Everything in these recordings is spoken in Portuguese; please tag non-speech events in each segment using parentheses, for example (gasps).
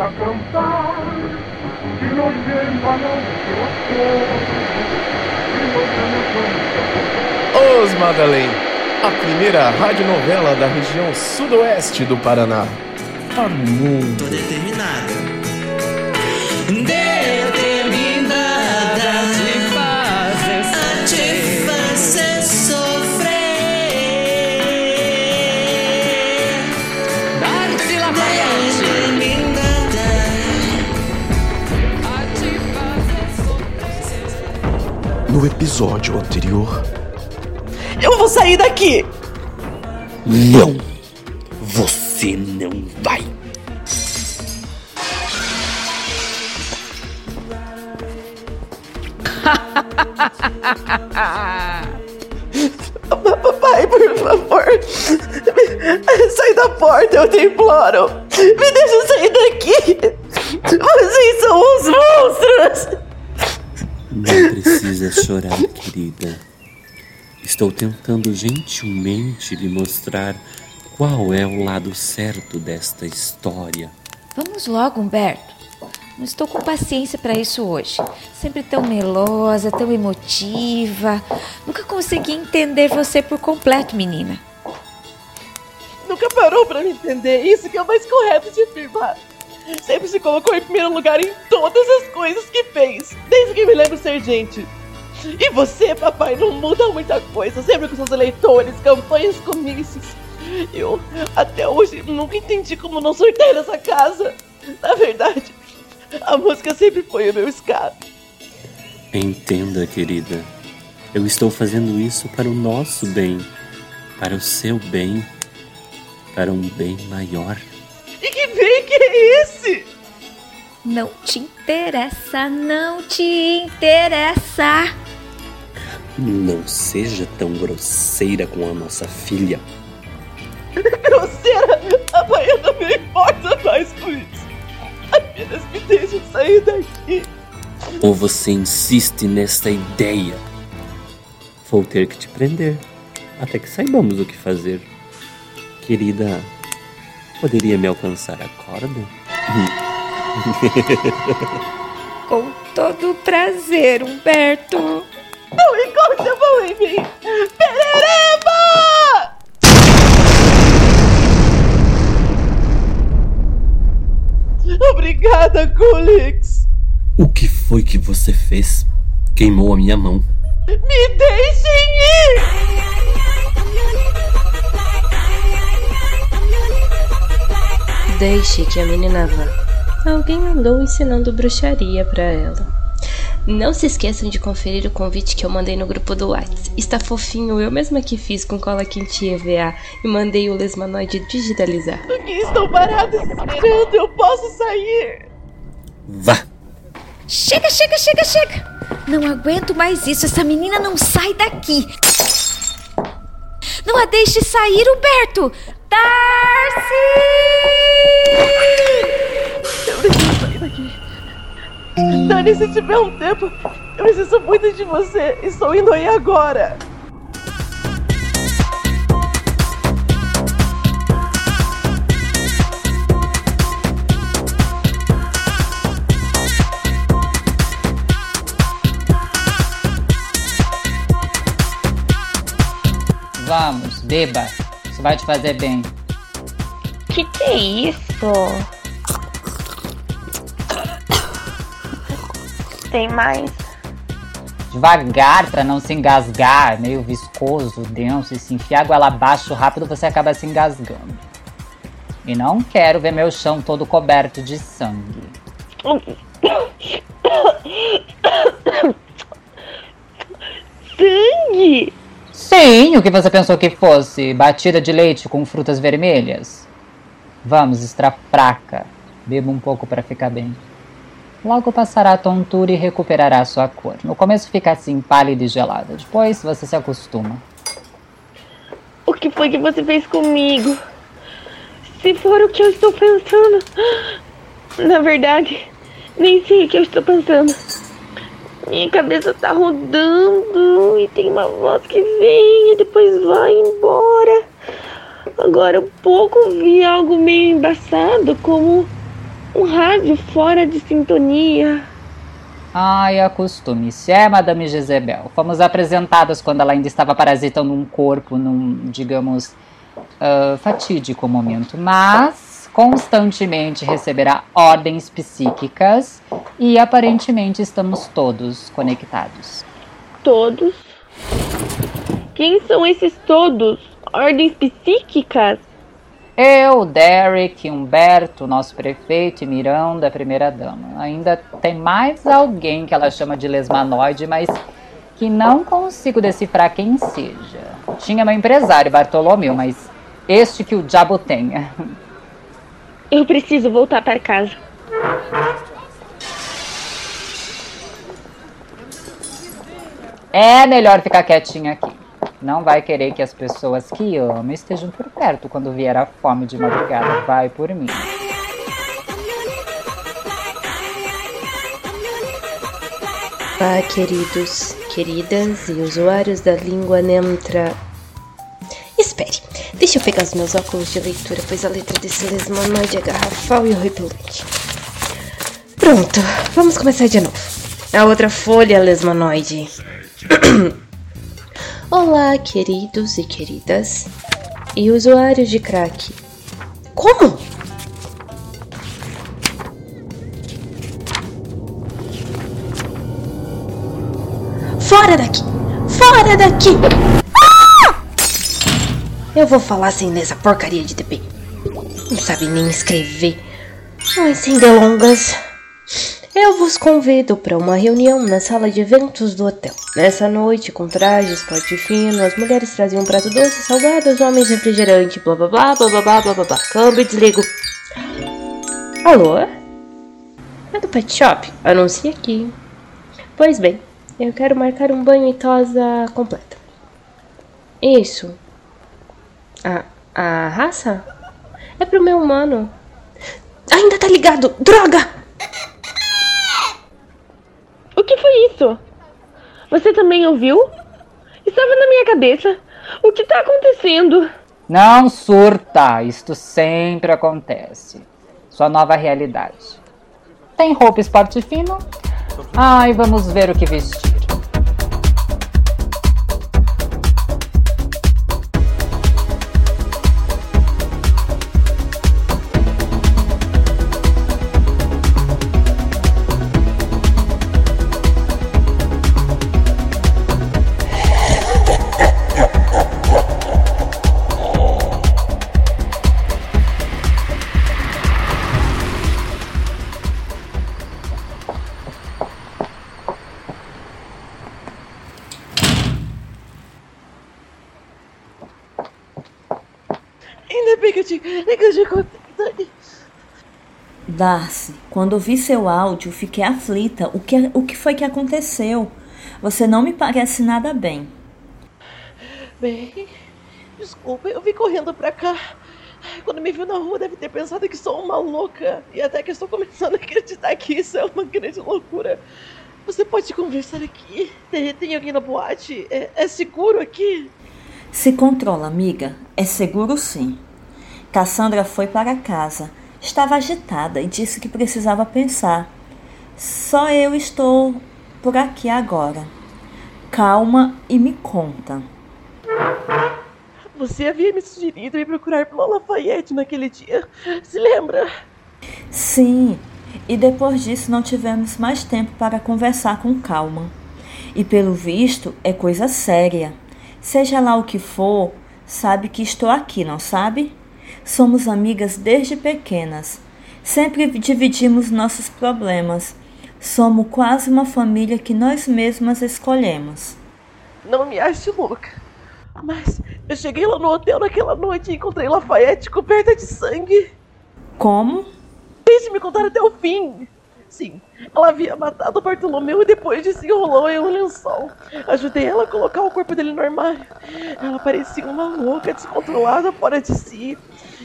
a cantar, que nos llevan Os Madalém, a primeira radionovela da região sudoeste do Paraná. Para o mundo. Tô. Determinada No episódio anterior, Eu vou sair daqui! Não! Você não vai! (laughs) Papai, por favor. Sai da porta, eu te imploro. Me deixa sair daqui. Vocês são os monstros. Não precisa chorar, querida. Estou tentando gentilmente lhe mostrar qual é o lado certo desta história. Vamos logo, Humberto. Não estou com paciência para isso hoje. Sempre tão melosa, tão emotiva. Nunca consegui entender você por completo, menina. Nunca parou pra me entender. Isso que é o mais correto de afirmar. Sempre se colocou em primeiro lugar em todas as coisas que fez. Desde que me lembro ser gente. E você, papai, não muda muita coisa. Sempre com seus eleitores, campanhas, comícios. Eu, até hoje, nunca entendi como não sortear nessa casa. Na verdade, a música sempre foi o meu escape. Entenda, querida. Eu estou fazendo isso para o nosso bem, para o seu bem, para um bem maior. É esse? Não te interessa, não te interessa. Não seja tão grosseira com a nossa filha. (laughs) Grosseira, eu não me importo mais com isso. Apenas me deixe sair daqui. Ou você insiste nesta ideia? Vou ter que te prender, até que saibamos o que fazer. Querida, poderia me alcançar a corda? (laughs) Com todo prazer, Humberto. Não encoste a mão em mim! Perereba! Obrigada, Gulix! O que foi que você fez? Queimou a minha mão. Me deixem ir! Deixe que a menina vá. Alguém andou ensinando bruxaria pra ela. Não se esqueçam de conferir o convite que eu mandei no grupo do Whats. Está fofinho, eu mesma que fiz com cola quente EVA e mandei o lesmanoide digitalizar. O que estão parados esperando? Eu posso sair! Vá! Chega, chega, chega, chega. Não aguento mais isso. Essa menina não sai daqui. Não a deixe sair, Humberto. Darcy! Eu preciso sair daqui. Dani, se tiver um tempo, eu preciso muito de você. Estou indo aí agora. Vamos, beba. Isso vai te fazer bem. Que que é isso? Tem mais? Devagar pra não se engasgar, meio viscoso, denso, e se enfiar a goela abaixo rápido você acaba se engasgando. E não quero ver meu chão todo coberto de sangue. (coughs) Sangue? Sim, o que você pensou que fosse? Batida de leite com frutas vermelhas? Vamos, extrapraca. Beba um pouco para ficar bem. Logo passará a tontura e recuperará sua cor. No começo fica assim, pálida e gelada. Depois você se acostuma. O que foi que você fez comigo? Se for o que eu estou pensando. (gasps) Na verdade, nem sei o que eu estou pensando. Minha cabeça tá rodando e tem uma voz que vem e depois vai embora. Agora há pouco vi algo meio embaçado, como Um rádio fora de sintonia. Ai, acostume-se. É, Madame Jezebel. Fomos apresentadas quando ela ainda estava parasitando um corpo num, digamos, ah, fatídico momento. Mas constantemente receberá ordens psíquicas e aparentemente estamos todos conectados. Todos? Quem são esses todos? Ordens psíquicas? Eu, Derek, Humberto, nosso prefeito e Miranda, a primeira dama. Ainda tem mais alguém que ela chama de lesmanoide, mas que não consigo decifrar quem seja. Tinha meu empresário, Bartolomeu, mas este que o diabo tenha. Eu preciso voltar para casa. É melhor ficar quietinha aqui. Não vai querer que as pessoas que ama estejam por perto quando vier a fome de madrugada. Vai por mim. Ah, queridos, queridas e usuários da língua neutra. Deixa eu pegar os meus óculos de leitura, pois a letra desse lesmanoide é garrafal e horripilante. Pronto, vamos começar de novo. A outra folha, lesmanoide. (coughs) Olá, queridos e queridas e usuários de crack. Como? Fora daqui! Fora daqui! Eu vou falar sem ler essa porcaria de DP. Não sabe nem escrever. Ai, sem delongas. Eu vos convido para uma reunião na sala de eventos do hotel. Nessa noite, com trajes, porte fino, as mulheres traziam um prato doce, salgado, os homens refrigerante, blá blá blá blá blá blá blá blá blá. Câmbio e desligo. Alô? É do pet shop? Anuncie aqui. Pois bem, eu quero marcar um banho e tosa completa. Isso. A, a raça? É pro meu humano. Ainda tá ligado! Droga! O que foi isso? Você também ouviu? Estava na minha cabeça. O que tá acontecendo? Não surta, isto sempre acontece. Sua nova realidade. Tem roupa esporte fino? Ai, vamos ver o que vestir. Ainda bem que eu te, ainda que eu te contei, Dani. Darcy, quando ouvi seu áudio, fiquei aflita. O que, o que foi que aconteceu? Você não me parece nada bem. Bem, desculpa, eu vim correndo pra cá. Quando me viu na rua, deve ter pensado que sou uma louca. E até que estou começando a acreditar que isso é uma grande loucura. Você pode conversar aqui? Tem, tem alguém na boate? É, é seguro aqui? Se controla, amiga. É seguro sim. Cassandra foi para casa. Estava agitada e disse que precisava pensar. Só eu estou por aqui agora. Calma e me conta. Você havia me sugerido ir procurar pela Lafayette naquele dia. Se lembra? Sim, e depois disso não tivemos mais tempo para conversar com calma. E pelo visto é coisa séria. Seja lá o que for, sabe que estou aqui, não sabe? Somos amigas desde pequenas. Sempre dividimos nossos problemas. Somos quase uma família que nós mesmas escolhemos. Não me ache louca. Mas eu cheguei lá no hotel naquela noite e encontrei Lafayette coberta de sangue. Como? Deixe me contar até o fim. Sim, ela havia matado o Bartolomeu e depois de se enrolou em um lençol. Ajudei ela a colocar o corpo dele no armário. Ela parecia uma louca, descontrolada, fora de si.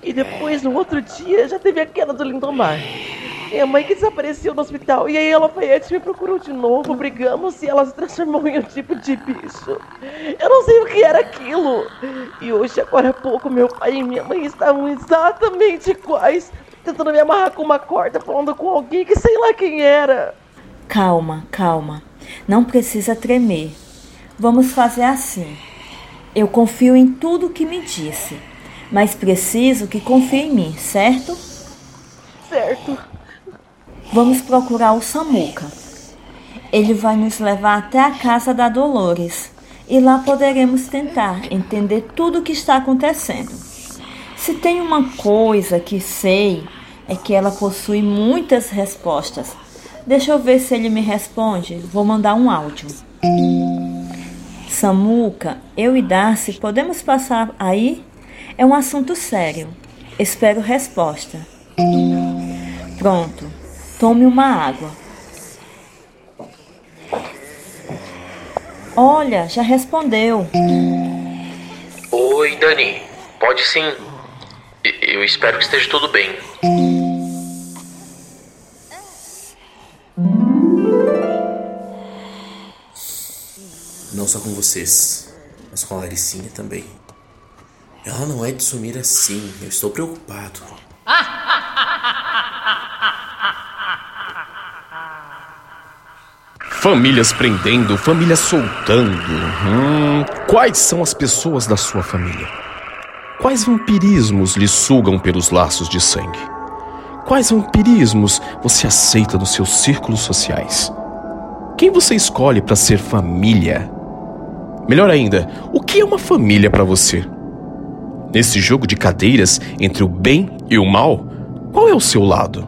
E depois, no outro dia, já teve a queda do Lindomar. Minha mãe que desapareceu no hospital. E aí a Lafayette me procurou de novo, brigamos e ela se transformou em um tipo de bicho. Eu não sei o que era aquilo. E hoje, agora há pouco, meu pai e minha mãe estavam exatamente iguais. Tentando me amarrar com uma corda, falando com alguém que sei lá quem era. Calma, calma. Não precisa tremer. Vamos fazer assim. Eu confio em tudo que me disse, mas preciso que confie em mim, certo? Certo. Vamos procurar o Samuca. Ele vai nos levar até a casa da Dolores e lá poderemos tentar entender tudo o que está acontecendo. Se tem uma coisa que sei é que ela possui muitas respostas. Deixa eu ver se ele me responde. Vou mandar um áudio. Samuca, eu e Darcy podemos passar aí? É um assunto sério. Espero resposta. Pronto. Tome uma água. Olha, já respondeu. Oi, Dani. Pode sim. Eu espero que esteja tudo bem. Só com vocês, mas com a Laricinha também. Ela não é de sumir assim, eu estou preocupado. Famílias prendendo, famílias soltando. Hum, quais são as pessoas da sua família? Quais vampirismos lhe sugam pelos laços de sangue? Quais vampirismos você aceita nos seus círculos sociais? Quem você escolhe para ser família? Melhor ainda, o que é uma família para você? Nesse jogo de cadeiras entre o bem e o mal, qual é o seu lado?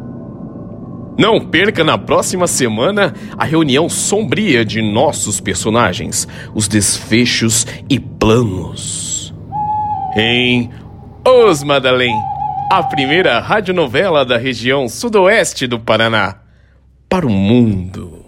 Não perca na próxima semana a reunião sombria de nossos personagens, os desfechos e planos. Em Os Madalém, a primeira radionovela da região sudoeste do Paraná, para o mundo.